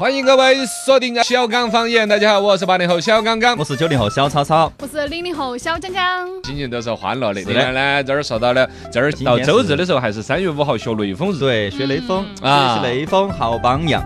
欢迎各位锁定小刚方言，大家好，我是八零后小刚刚我。是九零后小草草，我是零零后小江江，心情都是欢乐的。是的另外呢，这儿说到了，这儿到周日的时候还是三月五号学雷锋日。对，学雷锋，啊学雷锋好榜样。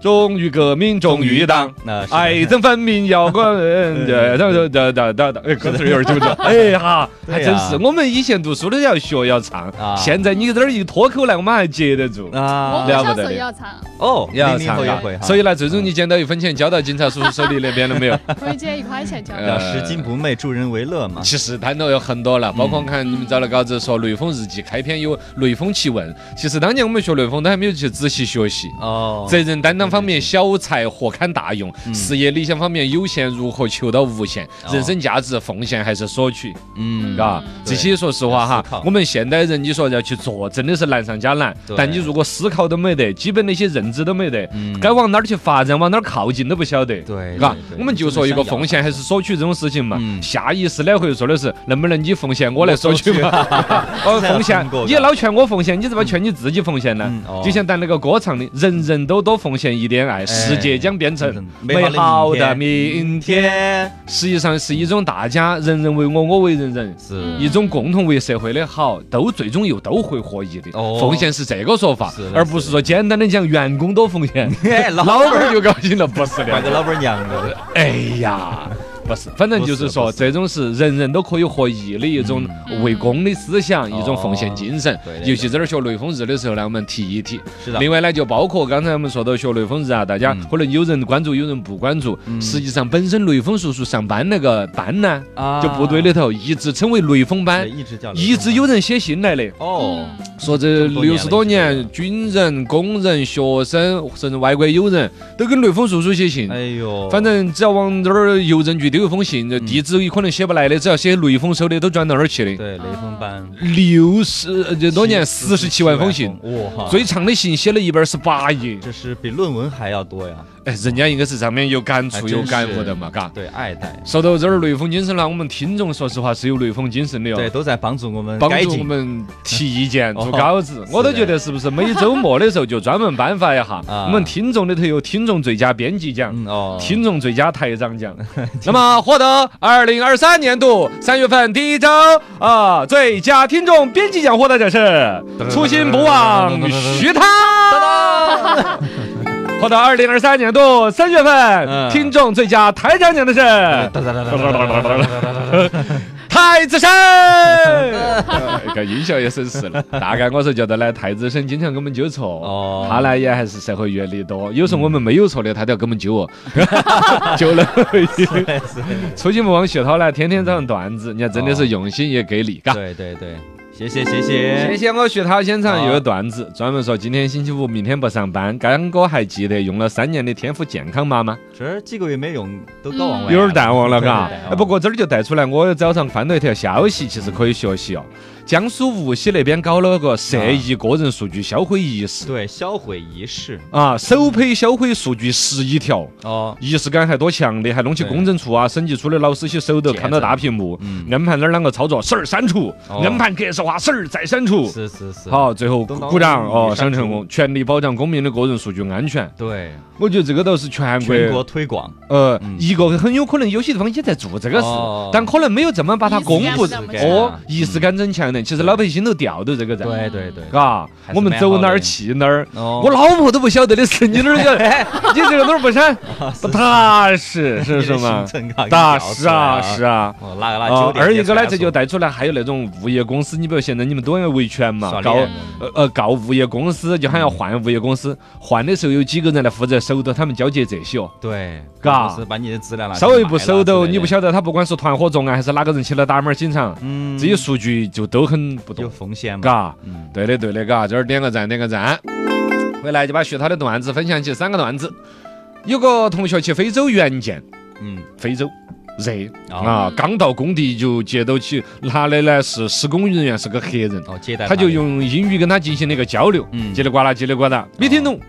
忠于革命，忠于党。那是爱憎分明要管人，哒哒哒哒哒哒，哎，歌词有点记不住。哎哈，还真是。我们以前读书的时候要学要唱啊，现在你这儿一脱口来，我们还接得住。我啊们小时候了不得要唱，哦，要唱啊也会，所以呢，最终你捡到一分钱交到警察叔叔手里那边了没有？可以捡一块钱交。拾金不昧，助人为乐嘛。其实摊头有很多了，包括看你们找了稿子说《雷锋日记》开篇有雷锋奇问。其实当年我们学雷锋都还没有去仔细学习。哦，责任担当方面，小财何堪大用；嗯事业理想方面，有限如何求到无限；哦人生价值，奉献还是索取，嗯，嘎。这些说实话哈我们现代人你说要去做，真的是难上加难。但你如果思考都没得，基本那些认知都没得，嗯该往哪儿去发展，往哪儿靠近都不晓得。对，嘎我们就说一个奉献还是索取这种事情嘛，嗯下意识的会说的是能不能你奉献我来索取嘛？哦，奉献，你老劝我奉献，你怎么劝你自己奉献呢？就像咱那个歌唱的，人人都多奉献一点爱，世界将变成美好的明天。实际上是一种大家人人为我，我为人人。是一种共同为社会的好，都最终又都会获益的。哦奉献是这个说法是，而不是说简单的讲员工多奉献，老老板儿就高兴了，不是的换。个老板娘了。哎呀，不是，反正就是说，这种是人人都可以获益的一种为公的思想，一种奉献精神。尤其这儿学雷锋日的时候呢，我们提一提。是的，另外呢，就包括刚才我们说到学雷锋日啊，大家嗯。可能有人关注，有人不关注。实际上，本身雷锋叔叔上班那个班呢，啊。就部队里头一直称为雷锋班，一直叫一直有人写信来的。哦，说这六十多年，军人、工人、学生，甚至外国友人都跟雷锋叔叔写信。哎呦，反正只要往这儿邮政局丢一封信，这地址有可能写不来的，只要写雷锋收的，都转到那儿去的。对雷锋班六十呃这多年，四十七万封信，哇，最长的信写了一百二十八页。这是比论文还要多呀。哎，人家应该是上面有感触、有感悟的嘛，嘎。对，爱戴，说到这儿雷锋精神了，我们听众说实话是有雷锋精神的对，哦。都在帮助我们帮助我。们提意见、哦做稿子，我都觉得是不是每周末的时候就专门颁发一下？啊我们听众里头有听众最佳编辑奖，嗯哦，听众最佳台长奖。那么获得二零二三年度三月份第一周啊最佳听众编辑奖获得者是初心不忘徐涛。获得二零二三年度三月份嗯。听众最佳台长奖的是太子参，个音效也省事了。大概我是觉得呢，太子参经常给我们纠错，哦。他呢也还是社会阅历多，有时候我们没有错的，他都要给我们纠哦，纠了。出去不忘学涛呢，天天早上段子，人家真的是用心也给力，嘎。对对对，谢谢谢谢谢。谢我徐涛现场又有段子，专门说今天星期五，明天不上班。刚哥还记得用了三年的天府健康码吗？这儿几个月没用，都搞忘了。有点淡忘了，嘎不过这儿就带出来，我早上翻到一条消息，其实可以学习哦。江苏无锡那边搞了个涉疫个人数据销毁仪式对销毁仪式啊，首批销毁数据十一条。哦，仪式感还多强烈，还弄起对公证处啊、审计处的老师些手头看到大屏幕，嗯硬盘那儿啷个操作，十儿删除，哦硬盘格式化，十儿再删除。是是是。好，最后鼓掌哦，想成功，全力保障公民的个人数据安全。对，我觉得这个倒是全国全国推广。呃，嗯一个很有可能有些地方也在做这个事哦，但可能没有这么把它公布仪式感不那么强哦，仪式感增强的。其实老百姓都吊着这个在，对对对。嘎我们走哪儿去哪儿。哦我老婆都不晓得的事，你哪儿晓得？你这个哪儿不删？不踏实，是不是嘛？大是啊，是啊。啊。哦，哪个哪哦酒，店二一个呢，这就带出来还有那种物业公司，你比如现在你们都要维权嘛，告呃呃告物业公司，就喊要换物业公司，换的时候有几个人来负责守到他们交接这些哦。对，嘎是把你的资料拿稍微不守到，你不晓得他不管是团伙作案还是哪个人去了打门警场，嗯，这些数据就都很不有懂，风险嘛。嘎。嗯，对的对的，嘎，这儿点个赞点个赞。回来就把徐涛的段子分享起三个段子。有个同学去非洲援建，嗯，非洲热。哦啊，刚到工地就接到起，拿的呢是施工人员是个黑人，哦，接待他就用英语跟他进行了一个交流，嗯。叽里呱啦叽里呱啦，没听懂，哦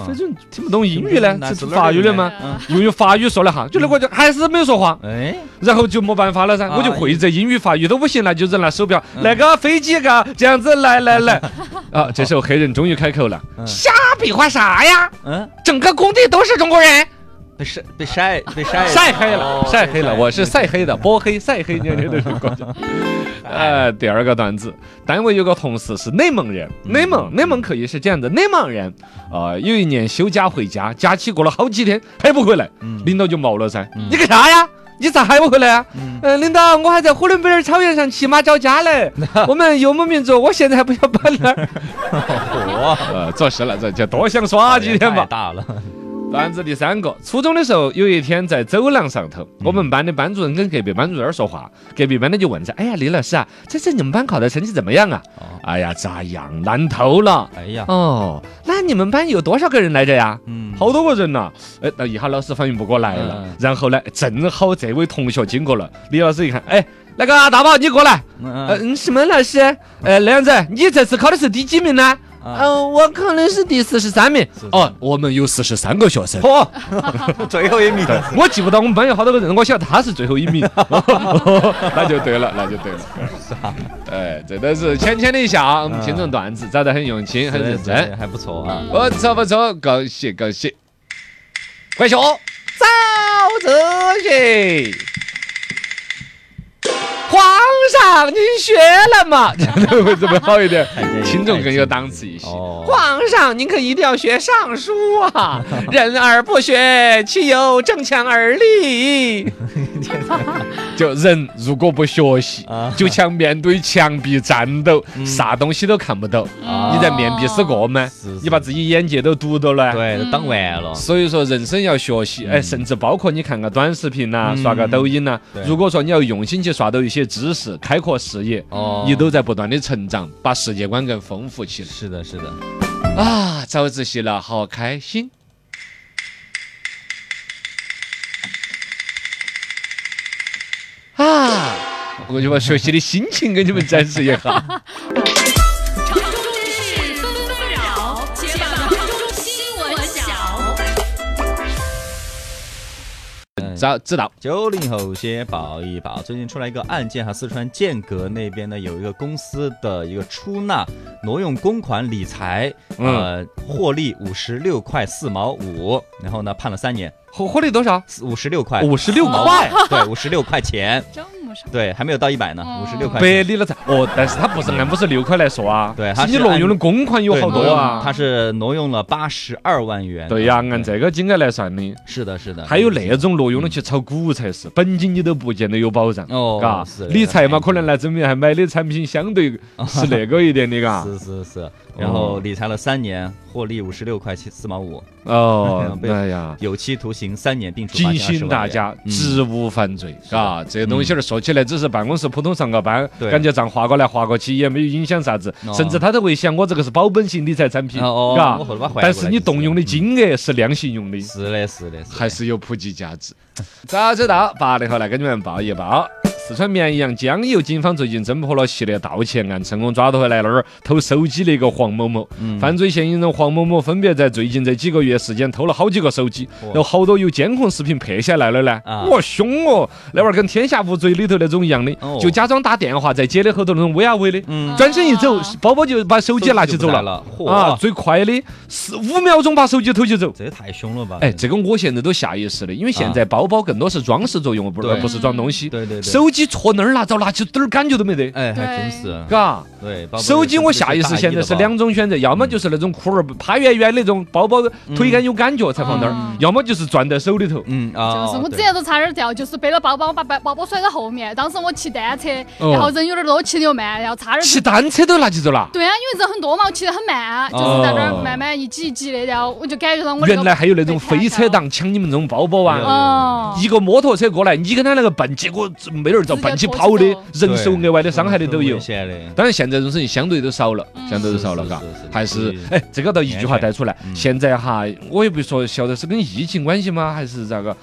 非洲人听不懂英语呢，那是是法语的吗？用法语说了哈，就那个就还是没有说话。哎，然后就没办法了噻，啊我就会这英语法语都不行了，就是拿手表，嗯。那个飞机嘎这样子来来来，啊，这时候黑人终于开口了，嗯。瞎比划啥呀？嗯，整个工地都是中国人，被晒被晒被晒晒黑了哦，晒黑了，我是晒黑的，波黑晒黑，你看这个是国家。呃，第二个段子，单位有个同事是内蒙人，嗯内蒙内蒙可以是这样的，内蒙人，啊，有一年休假回家，假期过了好几天还不回来，嗯领导就毛了噻，嗯你干啥呀？你咋还不回来啊？嗯嗯，领导，我还在呼伦贝尔草原上骑马找家嘞。我们游牧民族，我现在还不要搬那儿。火 呃，做事了，这就多想耍几天吧。大了，段子第三个，初中的时候，有一天在走廊上头，我们班的班主任跟隔壁班主任说话，隔壁班的就问噻：“哎呀，李老师啊，这次你们班考的成绩怎么样啊？”哦哎呀，咋样？烂透了。哎呀，哦，那你们班有多少个人来着呀？嗯，好多个人呐、哎，那一下老师反应不过来了，嗯然后呢，正好这位同学经过了，李老师一看，哎，那个大宝你过来，嗯呃，嗯，什么老师？呃，那样子，你这次考的是第几名呢？啊呃，我可能是第四十三名。哦，我们有四十三个学生。嚯，最后一名，我记不到我们班有好多个人，我晓得他是最后一名，那就对了，那就对了。哎，这都是浅浅的一笑，我们听众段子找得很用心，很认真。还不错啊，不错不错，恭喜恭喜！快学早自习。皇上，您学了吗？这样会怎么好一点？听众更有档次一些。哦皇上，您可一定要学尚书啊！人而不学，岂有正强而立？就人如果不学习啊，就像面对墙壁战斗，啥东西都看不到。啊你在面壁思过吗？你把自己眼界都堵到了。对，都当完了，所以说，人生要学习，哎，甚至包括你看个短视频呐、嗯刷个抖音呐、如果说你要用心去刷到一些知识，开阔视野，哦你都在不断的成长，把世界观更丰富起来。是的，是的，啊，早自习了，好开心。啊，我就把学习的心情给你们展示一下。早知道，九零后先保一保，最近出来一个案件哈，四川剑阁那边呢有一个公司的一个出纳挪用公款理财，呃，获利五十六块四毛五，然后呢判了三年，获获利多少？五十六块，五十六块，对，五十六块钱，少？对，还没有到一百呢，哦五十六块百。里了才哦，但是他不是按五十六块来说啊，对他你挪用的公款有好多啊。他是挪用了八十二万元。对呀，按这个金额来算的，是的，是的，还有那种挪用的去炒股才是，本金你都不见得有保障。哦嘎是，理财嘛，可能来证明还买的产品相对是那个一点的，嘎。是 是是，然后理财了三年，获利五十六块七四毛五，哦，被哎呀，有期徒刑三年，并处罚提金20醒大家，嗯。职务犯罪，的嘎，这东西儿说起来只是办公室普通上个班，对感觉账划过来划过去也没有影响啥子，哦甚至他都会想我这个是保本型理财产品，嘎但是你动用的金额是量刑用的，是的，是的，是的。还是有普及价值。早知道，八零后来给你们报一报。四川绵阳江油警方最近侦破了系列盗窃案，成功抓到回来那儿偷手机的一个黄某某。嗯犯罪嫌疑人黄某某分别在最近这几个月时间偷了好几个手机，哇有好多有监控视频拍下来了呢。啊哇，凶哦！那玩意儿跟《天下无贼》里头那种一样的哦，就假装打电话，在接的后头那种 V R V 的，嗯转身一走啊，包包就把手机拿起走了。了，啊，最快的四五秒钟把手机偷起走。这也太凶了吧！哎，这个我现在都下意识的，因为现在包包更多是装饰作用，不而不是装东西。对对对，手机戳那儿拿着拿起点儿感觉都没得，哎，还真是，嘎。对，手机我下意识现在是两种选择，要么就是那种裤儿趴圆圆那种包包腿杆有感觉才放那儿嗯，要么就是攥在手里头。嗯啊，就是我之对前都差点掉，就是背了包包，把包包包甩在后面。当时我骑单车，哦。然后人有点多，骑得又慢，然后差点骑单车都拿起走了，对啊，因为人很多嘛，我骑得很慢，就是在那儿慢慢一挤一挤的，然后我就感觉到我原来还有那种飞车党抢你们这种包包啊！哦，一个摩托车过来，你跟他那个笨，结果没点儿儿遭奔起跑的，人受额外的伤害的都有。当然，现在这种事情相对都少了，相对都少了，嘎。还是哎，这个倒一句话带出来，嗯现在哈，我也不说晓得是跟疫情关系吗，还是咋个？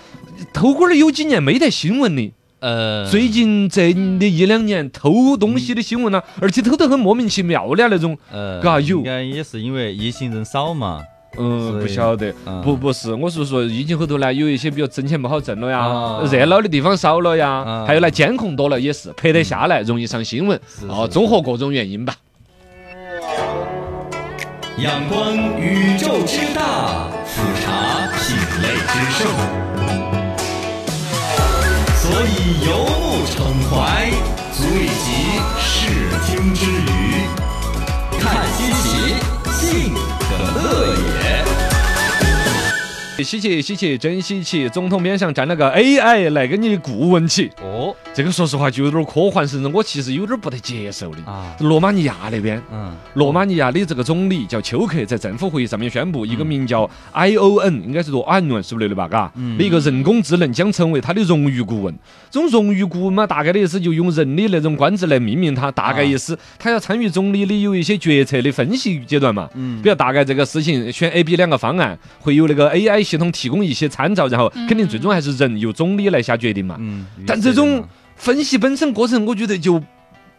偷龟儿有几年没得新闻的，呃，最近这的一两年偷东西的新闻呢，而且偷得很莫名其妙的那种，呃，嘎有应该也是因为疫情人少嘛。嗯，不晓得。嗯不不是，我是说疫情后头呢，有一些比如挣钱不好挣了呀啊，热闹的地方少了呀啊，还有呢监控多了也是拍得下来，容易上新闻。是哦，综合各种原因吧。仰观宇宙之大，俯察品类之盛，所以游目骋怀，足以极视听之娱。稀奇稀奇，真稀奇！总统边上站了个 AI 来给你顾问起，哦这个说实话就有点科幻甚至，我其实有点不得接受的。啊，罗马尼亚那边，嗯，罗马尼亚的这个总理叫丘克，在政府会议上面宣布，一个名叫 ION，应该是读安伦，是不是的吧？嘎，嗯的一个人工智能将成为他的荣誉顾问。这种荣誉顾问嘛，大概的意思就用人的那种官职来命名他，大概意思他要参与总理的有一些决策的分析阶段嘛。嗯比如大概这个事情选 A、B 两个方案，会有那个 AI 系统提供一些参照，然后肯定最终还是人由总理来下决定嘛。嗯，但这种分析本身过程，我觉得就。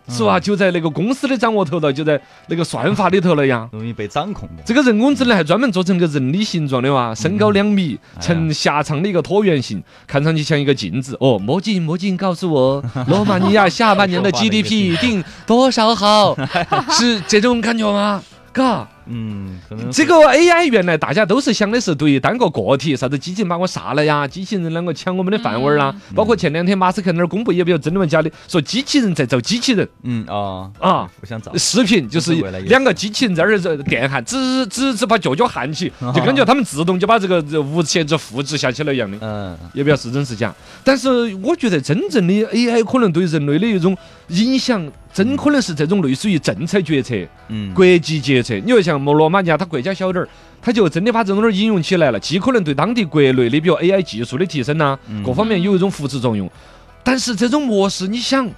是吧？就在那个公司的掌握头了，就在那个算法里头了呀。容易被掌控的。这个人工智能还专门做成个人的形状的哇，身高两米，呈狭长的一个椭圆形，看上去像一个镜子。哦，墨镜墨镜，告诉我，罗马尼亚下半年的 GDP 定多少好？是这种感觉吗？嘎，嗯，可能这个 AI 原来大家都是想的是对于单个个体，啥子机器人把我杀了呀，机器人啷个抢我们的饭碗儿啦？包括前两天马斯克那儿公布也比较真的嘛假的，说机器人在造机器人嗯哦啊。互相找。视频就是两个机器人在那儿这电焊，只只只把脚脚焊起，就感觉他们自动就把这个这无限制复制下去了一样的。嗯也不知道是真是假，但是我觉得真正的 AI 可能对人类的一种影响，真可能是这种类似于政策决策、嗯，国际决策。你就像摩罗马尼亚，它国家小点儿，它就真的把这种东西应用起来了，既可能对当地国内的比如 AI 技术的提升呐、嗯各方面有一种扶持作用。但是这种模式，你想，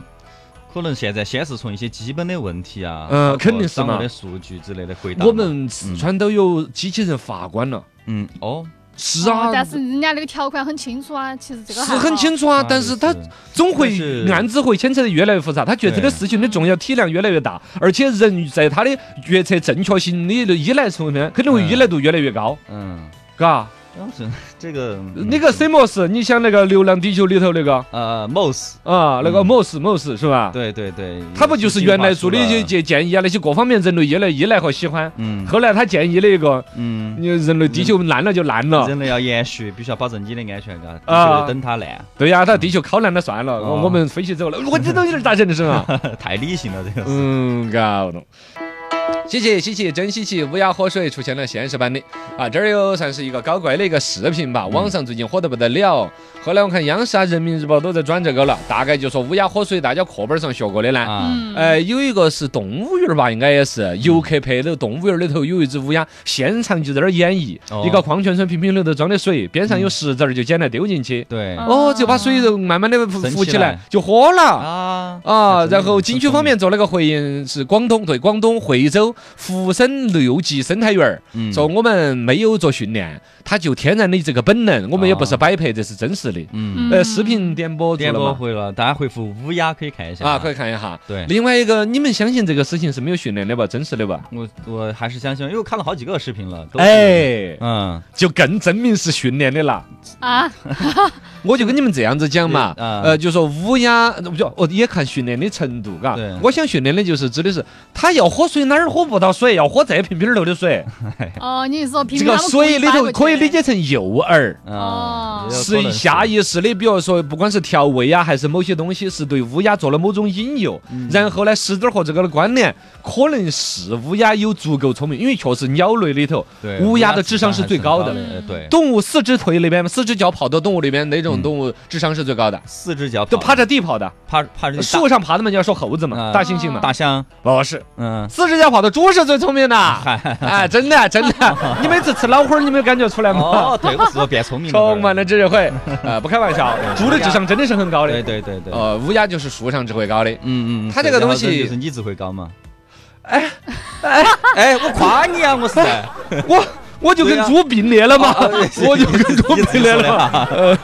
可能现在先是从一些基本的问题啊，嗯包括肯定是嘛的数据之类的回答。我们四川都有机器人法官了。嗯哦，是啊，哦但是人家那个条款很清楚啊，其实这个是很清楚啊，但是他总会案子会牵扯的越来越复杂，他觉得这个事情的重要体量越来越大，而且人在他的决策正确性的依赖层面肯定会依赖度越来越高，嗯，嘎。当时这个嗯那个 CMOS，你想那个《流浪地球》里头那个？呃 MOS，啊，那个嗯。MOS MOS 是吧？对对对，他不就是原来做的就就建建议啊那些各方面人类越来越依赖和喜欢，嗯。后来他建议的一个，嗯。你人类地球烂了就烂了，人类要延续，必须要保证你的安全，嘎，必须啊得等它烂，对呀，他地球烤烂了算了，哦。我们飞起走了，我这都有点咋整的是嘛？太理性了，这个是。嗯，搞懂。稀奇稀奇，真稀奇！乌鸦喝水出现了现实版的啊，这儿有算是一个搞怪的一个视频吧，网上最近火得不得了。后来我看央视啊、人民日报都在转这个了，大概就说乌鸦喝水，大家课本上学过的呢。啊，嗯，呃，有一个是动物园儿吧，应该也是游客拍的动物园儿里头有一只乌鸦，现场就在那儿演绎，哦一个矿泉水瓶瓶里头装的水，边上有石子儿，就捡来丢进去，对哦，就把水就慢慢的浮起浮起来来，就喝了。啊啊，然后景区方面做了个回应，是广东对广东惠州福生六级生态园儿，嗯说我们没有做训练，它就天然的这个本能，我们也不是摆拍，这是真实的。嗯，呃，视频点播点？播回了，大家回复乌鸦可以看一下啊，可以。看一下。对另外一个，你们相信这个事情是没有训练的吧？真实的吧？我我还是相信，因为我看了好几个视频了。哎，嗯，就更证明是训练的了。啊，我就跟你们这样子讲嘛，呃，就说乌鸦，不就哦，也看训练的程度，嘎对。我想训练的就是指的是，它要喝水哪儿喝不到水，要喝这瓶瓶儿头的水。哦，你是说瓶这个水里头可以理解成诱饵。啊哦，是下意识的，比如说，不管是调味啊，还是某些东西，是对乌鸦做了某种引诱，嗯。然后呢，石子儿和这个的关联，可能是乌鸦有足够聪明，因为确实鸟类里头，对乌鸦的智商是最高的。对，动物四肢腿里边，四只脚跑的动物里边，哪种动物智商是最高的？四只脚跑。都趴着地跑的，趴趴着树上爬的嘛，你要说猴子嘛，啊。大猩猩嘛，大象，不是，嗯，四只脚跑的猪是最聪明的，哎，真的真的，你每次吃脑花儿，你没有感觉出来吗？哦，对，我是变聪明了？充满了智慧，呃，不开玩笑，猪的智商真的是很高的。对对对对，呃，乌鸦就是树上智慧高的。嗯嗯，嗯它这个东西就是你智慧高嘛。哎哎哎，我夸你啊，我是。我我就跟猪并列了嘛 我就跟猪并列了嘛。呃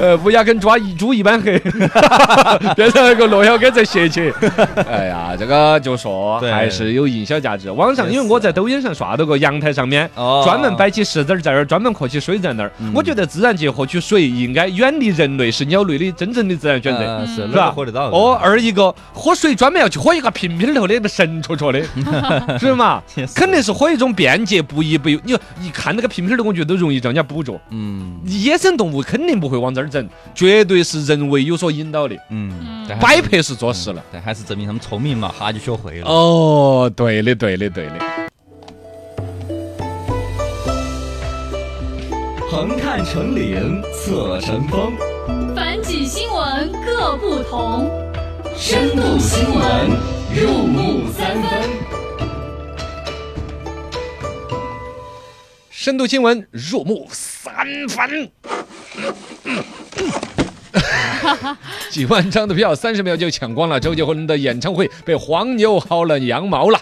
呃，乌鸦跟抓一猪一般黑，变成一个罗小刚在斜起。哎呀，这个就说对还是有营销价值。网上因为我在抖音上刷到过阳台上面哦专门摆起石子儿在那儿，专门喝起水在那儿。我觉得自然界获取水应该远离人类是鸟类的真正的自然选择。呃是是吧喝得到？哦，，二一个喝水专门要去喝一个瓶瓶头的神戳戳的，是嘛肯定是喝一种便捷不依不油。你一看那个瓶瓶的，我觉得都容易让人家捕捉。嗯野生动物肯定不会往这儿整，绝对是人为有所引导的。嗯，摆拍是做事了。但还是证明他们聪明嘛，哈就学会了。哦，对的，对的，对的。横看成岭侧成峰，反几新闻各不同，深度新闻深度新闻入木三分。几万张的票，三十秒就抢光了。周杰伦的演唱会被黄牛薅了羊毛了。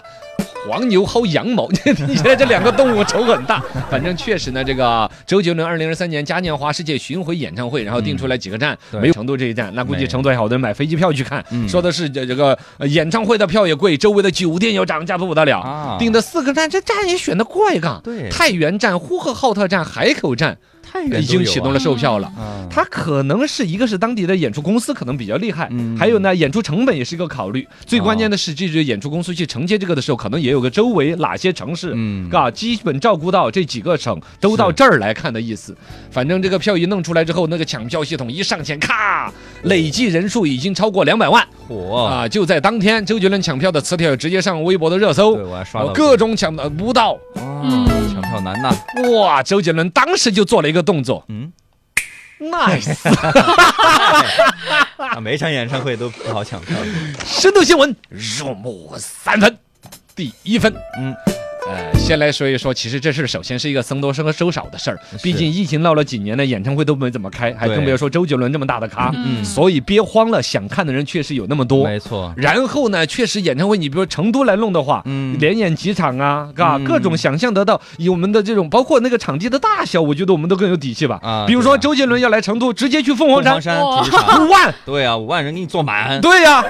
黄牛薅羊毛，听起来这两个动物仇很大。反正确实呢，这个周杰伦二零二三年嘉年华世界巡回演唱会，然后定出来几个站，对没有成都这一站，那估计成都还好多人买飞机票去看。嗯说的是这这个呃演唱会的票也贵，周围的酒店要涨价不得了。啊定的四个站，这站也选的怪嘎。对太原站、呼和浩特站、海口站太已经启动了售票了。啊。它可能是一个是当地的演出公司可能比较厉害，嗯还有呢演出成本也是一个考虑。最关键的是，这支演出公司去承接这个的时候，可能也有个周围哪些城市，嗯嘎，基本照顾到这几个省都到这儿来看的意思。反正这个票一弄出来之后，那个抢票系统一上线，咔，累计人数已经超过两百万火！啊！就在当天，周杰伦抢票的词条直接上微博的热搜对，，我还刷到呃各种抢呃不到，嗯抢票难呐。哇！周杰伦当时就做了一个动作嗯，，nice。啊，每场演唱会都不好抢票。深度新闻入木三分，第一分。嗯，呃，先来说一说，其实这事儿首先是一个僧多粥和收少的事儿，毕竟疫情闹了几年呢，演唱会都没怎么开，还对更别说周杰伦这么大的咖，嗯所以憋慌了，想看的人确实有那么多。没错。然后呢，确实演唱会，你比如成都来弄的话，嗯连演几场啊，嘎，嗯各种想象得到，以我们的这种，包括那个场地的大小，我觉得我们都更有底气吧。啊比如说周杰伦要来成都，直接去凤凰山五万，对啊，五万人给你坐满。对呀、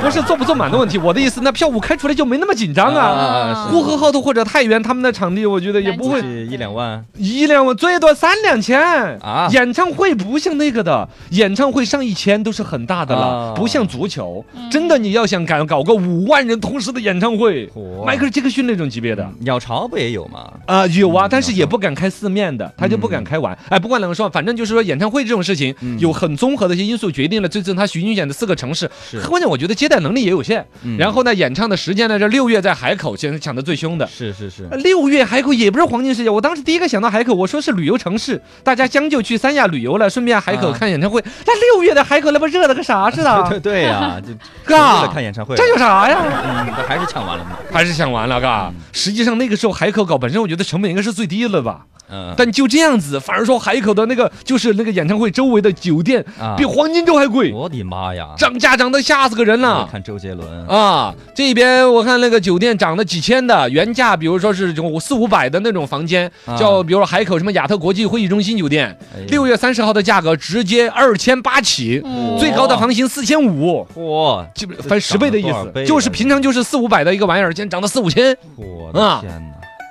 不是坐不坐满的问题，我的意思，那票务开出来就没那么紧张啊。啊呼和浩特或者太原他们的场地，我觉得也不会一两万。一两万，最多三两千啊演唱会不像那个的，演唱会上一千都是很大的了，啊不像足球。真的，你要想敢搞个五万人同时的演唱会，嚯迈克尔·杰克逊那种级别的。鸟巢不也有吗？啊、有啊，嗯但是也不敢开四面的，他就不敢开完。哎，不管怎么说，反正就是说演唱会这种事情，嗯有很综合的一些因素决定了最终他巡演的四个城市。关键我觉得接待能力也有限。嗯然后呢，演唱的时间呢，这六月在海口，现在抢的最凶的。是是是是。六月海口也不是黄金时节，我当时第一个想到海口，我说是旅游城市，大家将就去三亚旅游了，顺便海口啊看演唱会。那六月的海口那不热的跟啥似对的？对呀，就 嘎为了看演唱会，这有啥呀？嗯，这还是抢完了嘛。还是抢完了，嘎。实际上那个时候海口搞本身，我觉得成本应该是最低了吧。嗯，但就这样子，反而说海口的那个就是那个演唱会周围的酒店啊比黄金周还贵，我的妈呀！涨价涨得吓死个人我了。看周杰伦，啊，这边我看那个酒店涨了几千的，原价比如说是这种四五百的那种房间，啊。叫比如说海口什么亚特国际会议中心酒店，六月三十号的价格直接二千八起，哦最高的房型四千五，哇，基本翻十倍的意思，就是平常就是四五百的一个玩意儿，现在涨到四五千。我啊的天哪！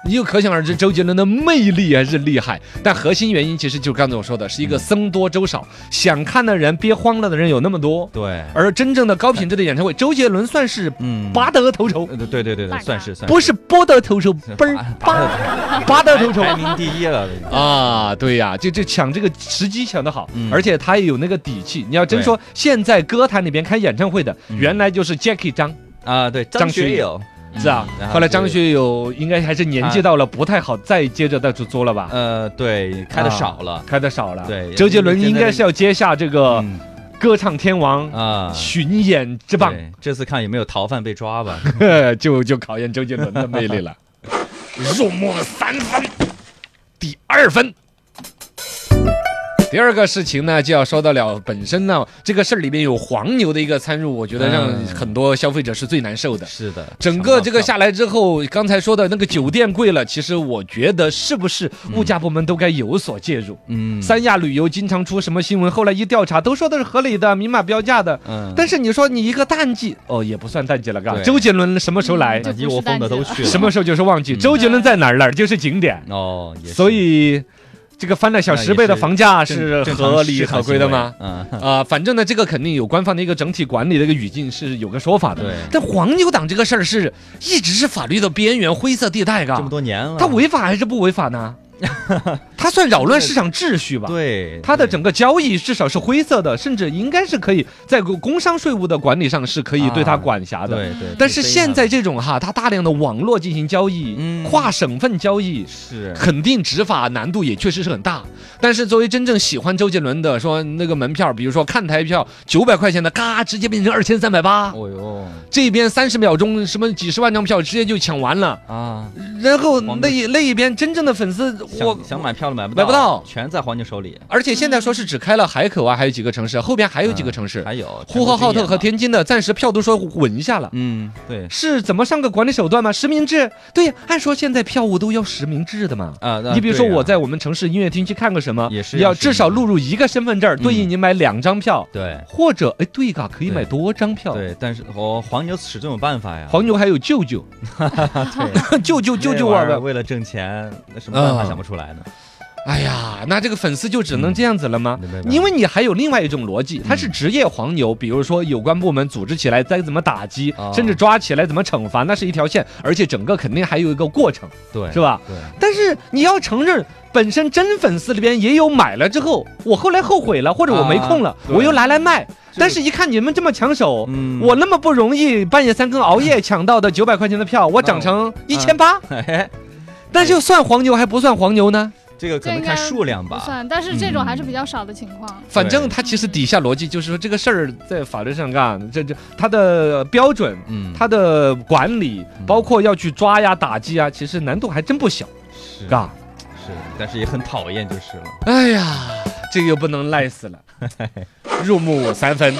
你就可想而知，周杰伦的魅力还是厉害。但核心原因其实就刚才我说的，是一个僧多粥少，想看的人憋慌了的人有那么多，对，而真正的高品质的演唱会，周杰伦算是嗯，拔得头筹，呃对对对对，算是算不是拔得头筹，是不是拔拔 拔得头筹。排名第一了。啊！对呀，就就抢这个时机抢得好，嗯。而且他也有那个底气。你要真说现在歌坛里边开演唱会的，嗯。原来就是 Jackie 张。啊，对，张学友。学友是啊后后来张学友应该还是年纪到了，不太好再接着再去做了吧？呃，对，开的啊少了。开的少了。对周杰伦应该是要接下这个嗯，歌唱天王啊，巡演之棒，这次看有没有逃犯被抓吧。就就考验周杰伦的魅力了。入木三分，第二分。第二个事情呢，就要说到了本身呢，这个事儿里面有黄牛的一个参入，我觉得让嗯很多消费者是最难受的。是的，整个这个下下来之后，刚才说的那个酒店贵了，其实我觉得是不是物价部门都该有所介入？嗯三亚旅游经常出什么新闻，后来一调查都说的是合理的，明码标价的。嗯，但是你说你一个淡季，哦，也不算淡季了，嘎。周杰伦什么时候来？一窝蜂的都去了，什么时候就是旺季？周杰伦在哪儿，哪儿就是景点。哦，也是所以，这个翻了小十倍的房价是合理合规的吗？啊、反正呢，这个肯定有官方的一个整体管理的一个语境是有个说法的。对但黄牛党这个事儿是一直是法律的边缘灰色地带，嘎这么。多年了，它违法还是不违法呢？它算扰乱市场秩序吧？。对它的整个交易至少是灰色的，甚至应该是可以在工商税务的管理上是可以对它啊管辖的。对对，但是现在这种哈，它大量的网络进行交易，嗯跨省份交易，是肯定执法难度也确实是很大。但是作为真正喜欢周杰伦的，说那个门票，比如说看台票九百块钱的，嘎直接变成二千三百八，哦哟这边三十秒钟什么几十万张票直接就抢完了，啊，然后那一那一边真正的粉丝我想。想买票都买不买不到全在黄牛手里。而且现在说是只开了海口啊，还有几个城市，后边还有几个城市，还有呼和浩特和天津的暂时票都说稳下了。嗯，对是怎么上个管理手段吗？实名制？对呀，按说现在票务都要实名制的嘛。啊，那你比如说我在我们城市音乐厅去看个什么，也是要要至少录入一个身份证，对应你买两张票，对或者哎对嘎，可以买多张票。对，但是哦，黄牛始终有办法呀。黄牛还有舅舅，对 舅舅舅舅啊！为了挣钱，那什么办法啊想不出来呢？哎呀，那这个粉丝就只能这样子了吗？因为你还有另外一种逻辑，他是职业黄牛，比如说有关部门组织起来再怎么打击，哦甚至抓起来怎么惩罚，那是一条线，而且整个肯定还有一个过程，对，是吧？对，但是你要承认，本身真粉丝里边也有买了之后，我后来后悔了，或者我没空了，啊我又拿来卖。但是，一看你们这么抢手，嗯。我那么不容易半夜三更熬夜抢到的九百块钱的票，我涨成一千八，哎，那就算黄牛还不算黄牛呢？这个可能看数量吧。不算，但是这种还是比较少的情况。反正它其实底下逻辑就是说，这个事儿在法律上干，这这它的标准。嗯，它的管理，包括要去抓呀、打击啊，其实难度还真不小，是吧。是，但是也很讨厌就是了。哎呀，这个又不能赖死了。入木三分，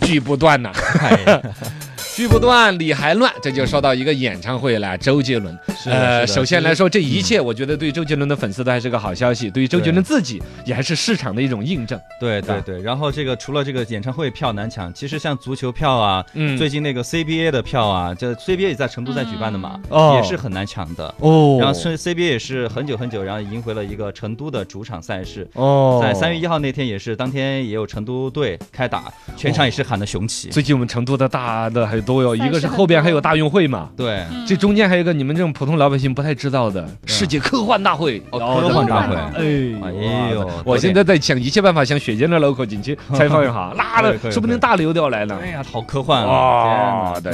锯不断呐、哎 呀，锯不断，理还乱。这就说到一个演唱会了，周杰伦。呃，首先来说，这一嗯切我觉得对周杰伦的粉丝都还是个好消息，对于周杰伦自己也还是市场的一种印证。对对对，然后这个除了这个演唱会票难抢，其实像足球票啊，嗯最近那个 CBA 的票啊，这 CBA 也在成都在举办的嘛，哦也是很难抢的。哦然后是 CBA 也是很久很久，然后赢回了一个成都的主场赛事。哦在三月一号那天也是，当天也有成都队开打，全场也是喊的雄起。最近我们成都的大的还多哟，赛事一个是后边还有大运会嘛。对，嗯这中间还有一个你们这种普通老百姓不太知道的世界科幻大会，哦科幻大会哎哎呦我现在在想一切办法想雪见的 local 进去采访一下，那说不定大流都要来了。哎呀，好科幻啊！对。